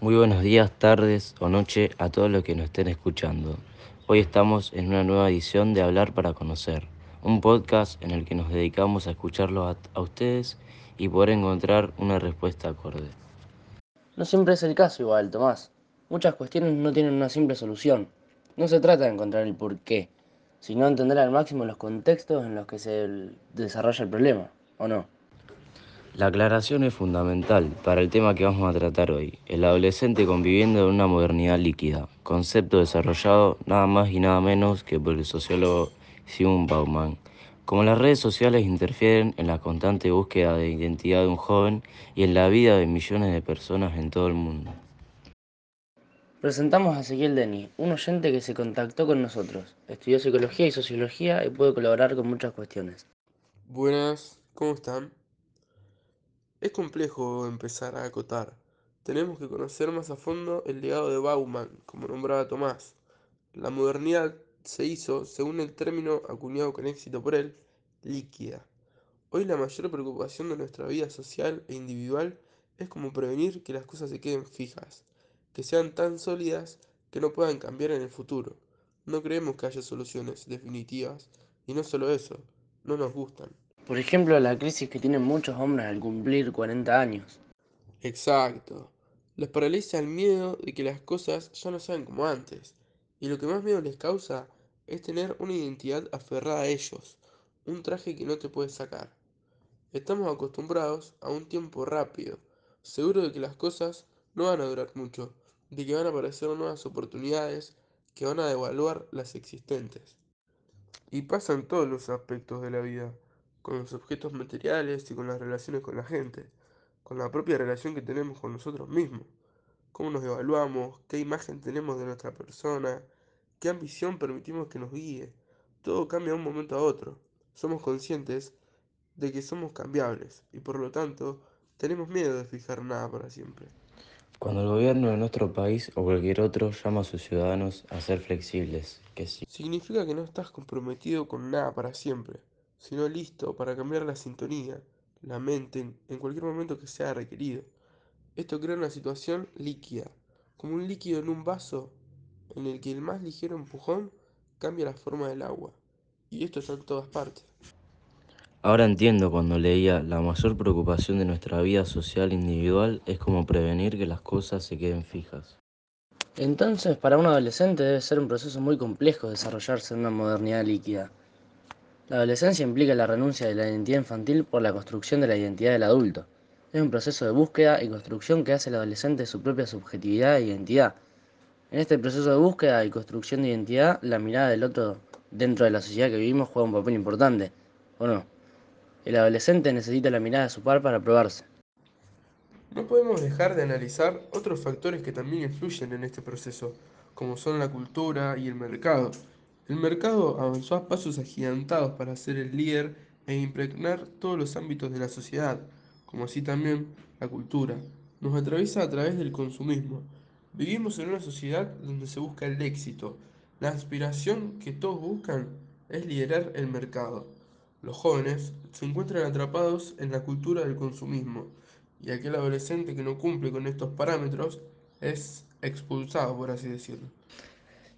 Muy buenos días, tardes o noche a todos los que nos estén escuchando. Hoy estamos en una nueva edición de Hablar para Conocer, un podcast en el que nos dedicamos a escucharlo a, a ustedes y poder encontrar una respuesta acorde. No siempre es el caso igual, Tomás. Muchas cuestiones no tienen una simple solución. No se trata de encontrar el porqué, sino entender al máximo los contextos en los que se desarrolla el problema, ¿o no? La aclaración es fundamental para el tema que vamos a tratar hoy, el adolescente conviviendo en una modernidad líquida, concepto desarrollado nada más y nada menos que por el sociólogo Simon Bauman. Como las redes sociales interfieren en la constante búsqueda de identidad de un joven y en la vida de millones de personas en todo el mundo. Presentamos a Ezequiel Denny, un oyente que se contactó con nosotros, estudió psicología y sociología y puede colaborar con muchas cuestiones. Buenas, ¿cómo están? Es complejo empezar a acotar. Tenemos que conocer más a fondo el legado de Bauman, como nombraba Tomás. La modernidad se hizo, según el término acuñado con éxito por él, líquida. Hoy la mayor preocupación de nuestra vida social e individual es cómo prevenir que las cosas se queden fijas, que sean tan sólidas que no puedan cambiar en el futuro. No creemos que haya soluciones definitivas, y no solo eso, no nos gustan. Por ejemplo, la crisis que tienen muchos hombres al cumplir 40 años. Exacto. Les paraliza el miedo de que las cosas ya no sean como antes. Y lo que más miedo les causa es tener una identidad aferrada a ellos, un traje que no te puedes sacar. Estamos acostumbrados a un tiempo rápido, seguro de que las cosas no van a durar mucho, de que van a aparecer nuevas oportunidades que van a devaluar las existentes. Y pasa en todos los aspectos de la vida con los objetos materiales y con las relaciones con la gente, con la propia relación que tenemos con nosotros mismos, cómo nos evaluamos, qué imagen tenemos de nuestra persona, qué ambición permitimos que nos guíe. Todo cambia de un momento a otro. Somos conscientes de que somos cambiables y por lo tanto tenemos miedo de fijar nada para siempre. Cuando el gobierno de nuestro país o cualquier otro llama a sus ciudadanos a ser flexibles, que sí. Significa que no estás comprometido con nada para siempre sino listo para cambiar la sintonía, la mente, en cualquier momento que sea requerido. Esto crea una situación líquida, como un líquido en un vaso en el que el más ligero empujón cambia la forma del agua. Y esto está en todas partes. Ahora entiendo cuando leía la mayor preocupación de nuestra vida social individual es cómo prevenir que las cosas se queden fijas. Entonces, para un adolescente debe ser un proceso muy complejo desarrollarse en una modernidad líquida. La adolescencia implica la renuncia de la identidad infantil por la construcción de la identidad del adulto. Es un proceso de búsqueda y construcción que hace al adolescente su propia subjetividad e identidad. En este proceso de búsqueda y construcción de identidad, la mirada del otro dentro de la sociedad que vivimos juega un papel importante, ¿o no? El adolescente necesita la mirada de su par para probarse. No podemos dejar de analizar otros factores que también influyen en este proceso, como son la cultura y el mercado. El mercado avanzó a pasos agigantados para ser el líder e impregnar todos los ámbitos de la sociedad, como así también la cultura. Nos atraviesa a través del consumismo. Vivimos en una sociedad donde se busca el éxito. La aspiración que todos buscan es liderar el mercado. Los jóvenes se encuentran atrapados en la cultura del consumismo y aquel adolescente que no cumple con estos parámetros es expulsado, por así decirlo.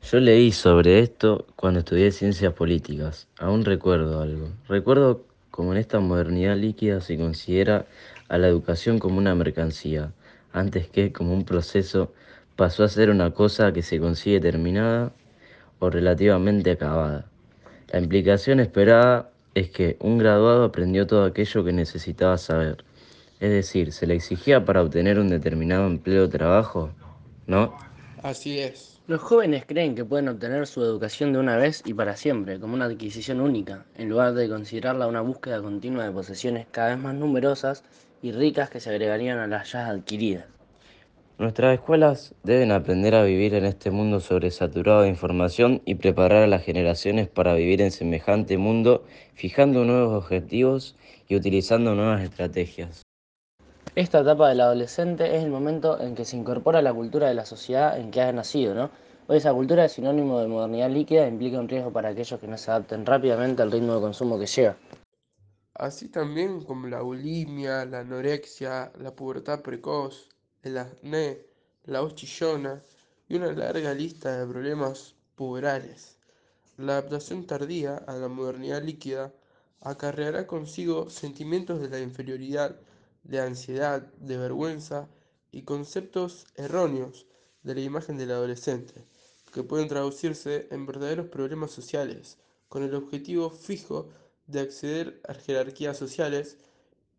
Yo leí sobre esto cuando estudié ciencias políticas. Aún recuerdo algo. Recuerdo como en esta modernidad líquida se considera a la educación como una mercancía, antes que como un proceso pasó a ser una cosa que se consigue terminada o relativamente acabada. La implicación esperada es que un graduado aprendió todo aquello que necesitaba saber. Es decir, se le exigía para obtener un determinado empleo o trabajo, ¿no? Así es. Los jóvenes creen que pueden obtener su educación de una vez y para siempre, como una adquisición única, en lugar de considerarla una búsqueda continua de posesiones cada vez más numerosas y ricas que se agregarían a las ya adquiridas. Nuestras escuelas deben aprender a vivir en este mundo sobresaturado de información y preparar a las generaciones para vivir en semejante mundo, fijando nuevos objetivos y utilizando nuevas estrategias. Esta etapa del adolescente es el momento en que se incorpora la cultura de la sociedad en que ha nacido, ¿no? Hoy esa cultura es sinónimo de modernidad líquida e implica un riesgo para aquellos que no se adapten rápidamente al ritmo de consumo que llega. así también como la bulimia, la anorexia, la pubertad precoz, el acné, la voz chillona y una larga lista de problemas puberales. La adaptación tardía a la modernidad líquida acarreará consigo sentimientos de la inferioridad, de ansiedad, de vergüenza y conceptos erróneos de la imagen del adolescente, que pueden traducirse en verdaderos problemas sociales, con el objetivo fijo de acceder a jerarquías sociales,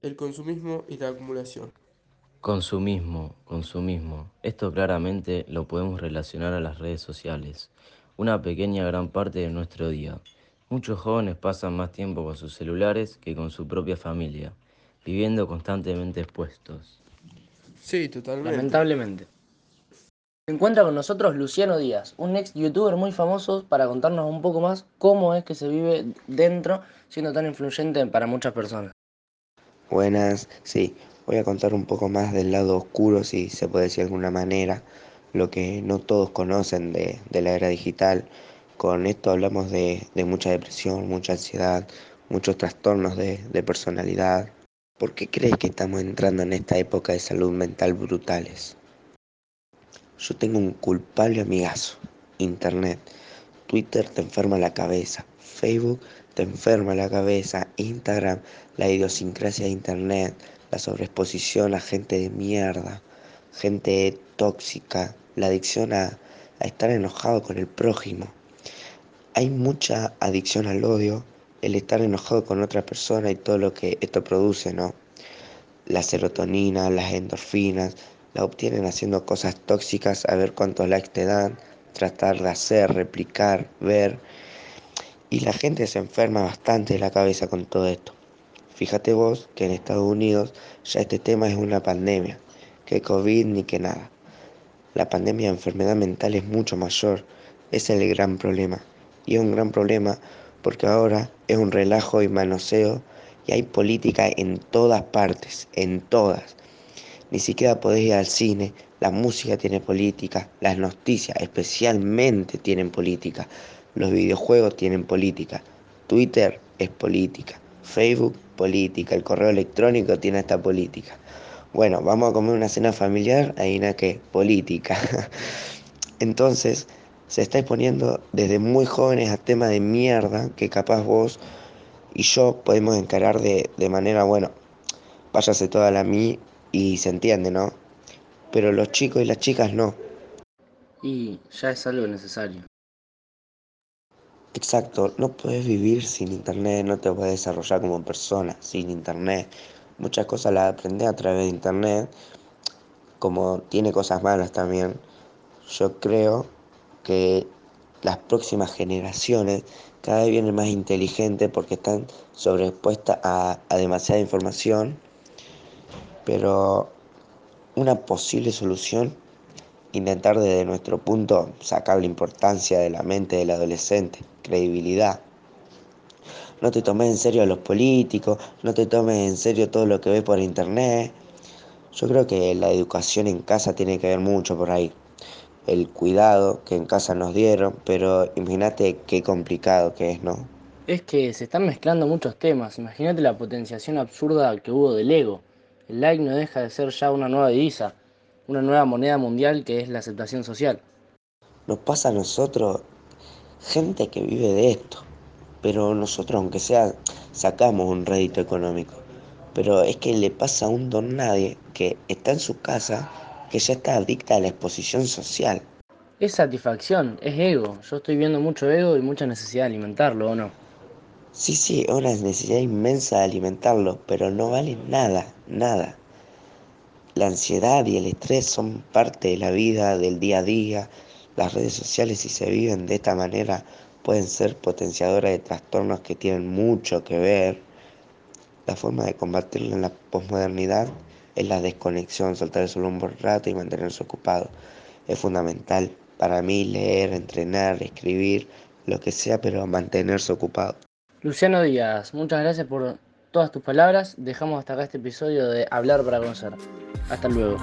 el consumismo y la acumulación. Consumismo, consumismo. Esto claramente lo podemos relacionar a las redes sociales, una pequeña gran parte de nuestro día. Muchos jóvenes pasan más tiempo con sus celulares que con su propia familia, viviendo constantemente expuestos. Sí, totalmente. Lamentablemente. Se encuentra con nosotros Luciano Díaz, un ex youtuber muy famoso para contarnos un poco más cómo es que se vive dentro siendo tan influyente para muchas personas. Buenas, sí, voy a contar un poco más del lado oscuro, si se puede decir de alguna manera, lo que no todos conocen de, la era digital. Con esto hablamos de, de, mucha depresión, mucha ansiedad, muchos trastornos de, de personalidad. ¿Por qué crees que estamos entrando en esta época de salud mental brutales? Yo tengo un culpable amigazo, Internet. Twitter te enferma la cabeza, Facebook te enferma la cabeza, Instagram, la idiosincrasia de Internet, la sobreexposición a gente de mierda, gente tóxica, la adicción a, estar enojado con el prójimo. Hay mucha adicción al odio, el estar enojado con otra persona y todo lo que esto produce, ¿no? La serotonina, las endorfinas, la obtienen haciendo cosas tóxicas a ver cuántos likes te dan, tratar de hacer, replicar, ver. Y la gente se enferma bastante de la cabeza con todo esto. Fíjate vos que en Estados Unidos ya este tema es una pandemia, que COVID ni que nada. La pandemia de enfermedad mental es mucho mayor, es el gran problema. Y es un gran problema porque ahora es un relajo y manoseo y hay política en todas partes, en todas. Ni siquiera podés ir al cine, la música tiene política, las noticias especialmente tienen política, los videojuegos tienen política, Twitter es política, Facebook política, el correo electrónico tiene esta política. Bueno, vamos a comer una cena familiar, ahí nada que política. Entonces, se está exponiendo desde muy jóvenes a temas de mierda que capaz vos y yo podemos encarar de, de manera, bueno, váyase toda la mí y se entiende, ¿no? Pero los chicos y las chicas no. Y ya es algo necesario. Exacto, no puedes vivir sin internet, no te puedes desarrollar como persona sin internet. Muchas cosas las aprendes a través de internet, como tiene cosas malas también. Yo creo que las próximas generaciones cada vez vienen más inteligentes porque están sobreexpuestas a, a demasiada información, pero una posible solución intentar desde nuestro punto sacar la importancia de la mente del adolescente, credibilidad. No te tomes en serio a los políticos, no te tomes en serio todo lo que ves por internet. Yo creo que la educación en casa tiene que ver mucho por ahí. El cuidado que en casa nos dieron, pero imagínate qué complicado que es, ¿no? Es que se están mezclando muchos temas. Imagínate la potenciación absurda que hubo del ego. El like no deja de ser ya una nueva divisa una nueva moneda mundial que es la aceptación social. Nos pasa a nosotros, gente que vive de esto, pero nosotros aunque sea sacamos un rédito económico. Pero es que le pasa a un don nadie que está en su casa que ya está adicta a la exposición social. Es satisfacción, es ego. Yo estoy viendo mucho ego y mucha necesidad de alimentarlo, ¿o no? Sí, sí, una necesidad inmensa de alimentarlo, pero no vale nada, nada. La ansiedad y el estrés son parte de la vida, del día a día. Las redes sociales, si se viven de esta manera, pueden ser potenciadoras de trastornos que tienen mucho que ver. La forma de combatirlo en la posmodernidad es la desconexión, soltar el celular un buen rato y mantenerse ocupado. Es fundamental para mí leer, entrenar, escribir, lo que sea, pero mantenerse ocupado. Luciano Díaz, muchas gracias por todas tus palabras. Dejamos hasta acá este episodio de Hablar para Conocer. Hasta luego.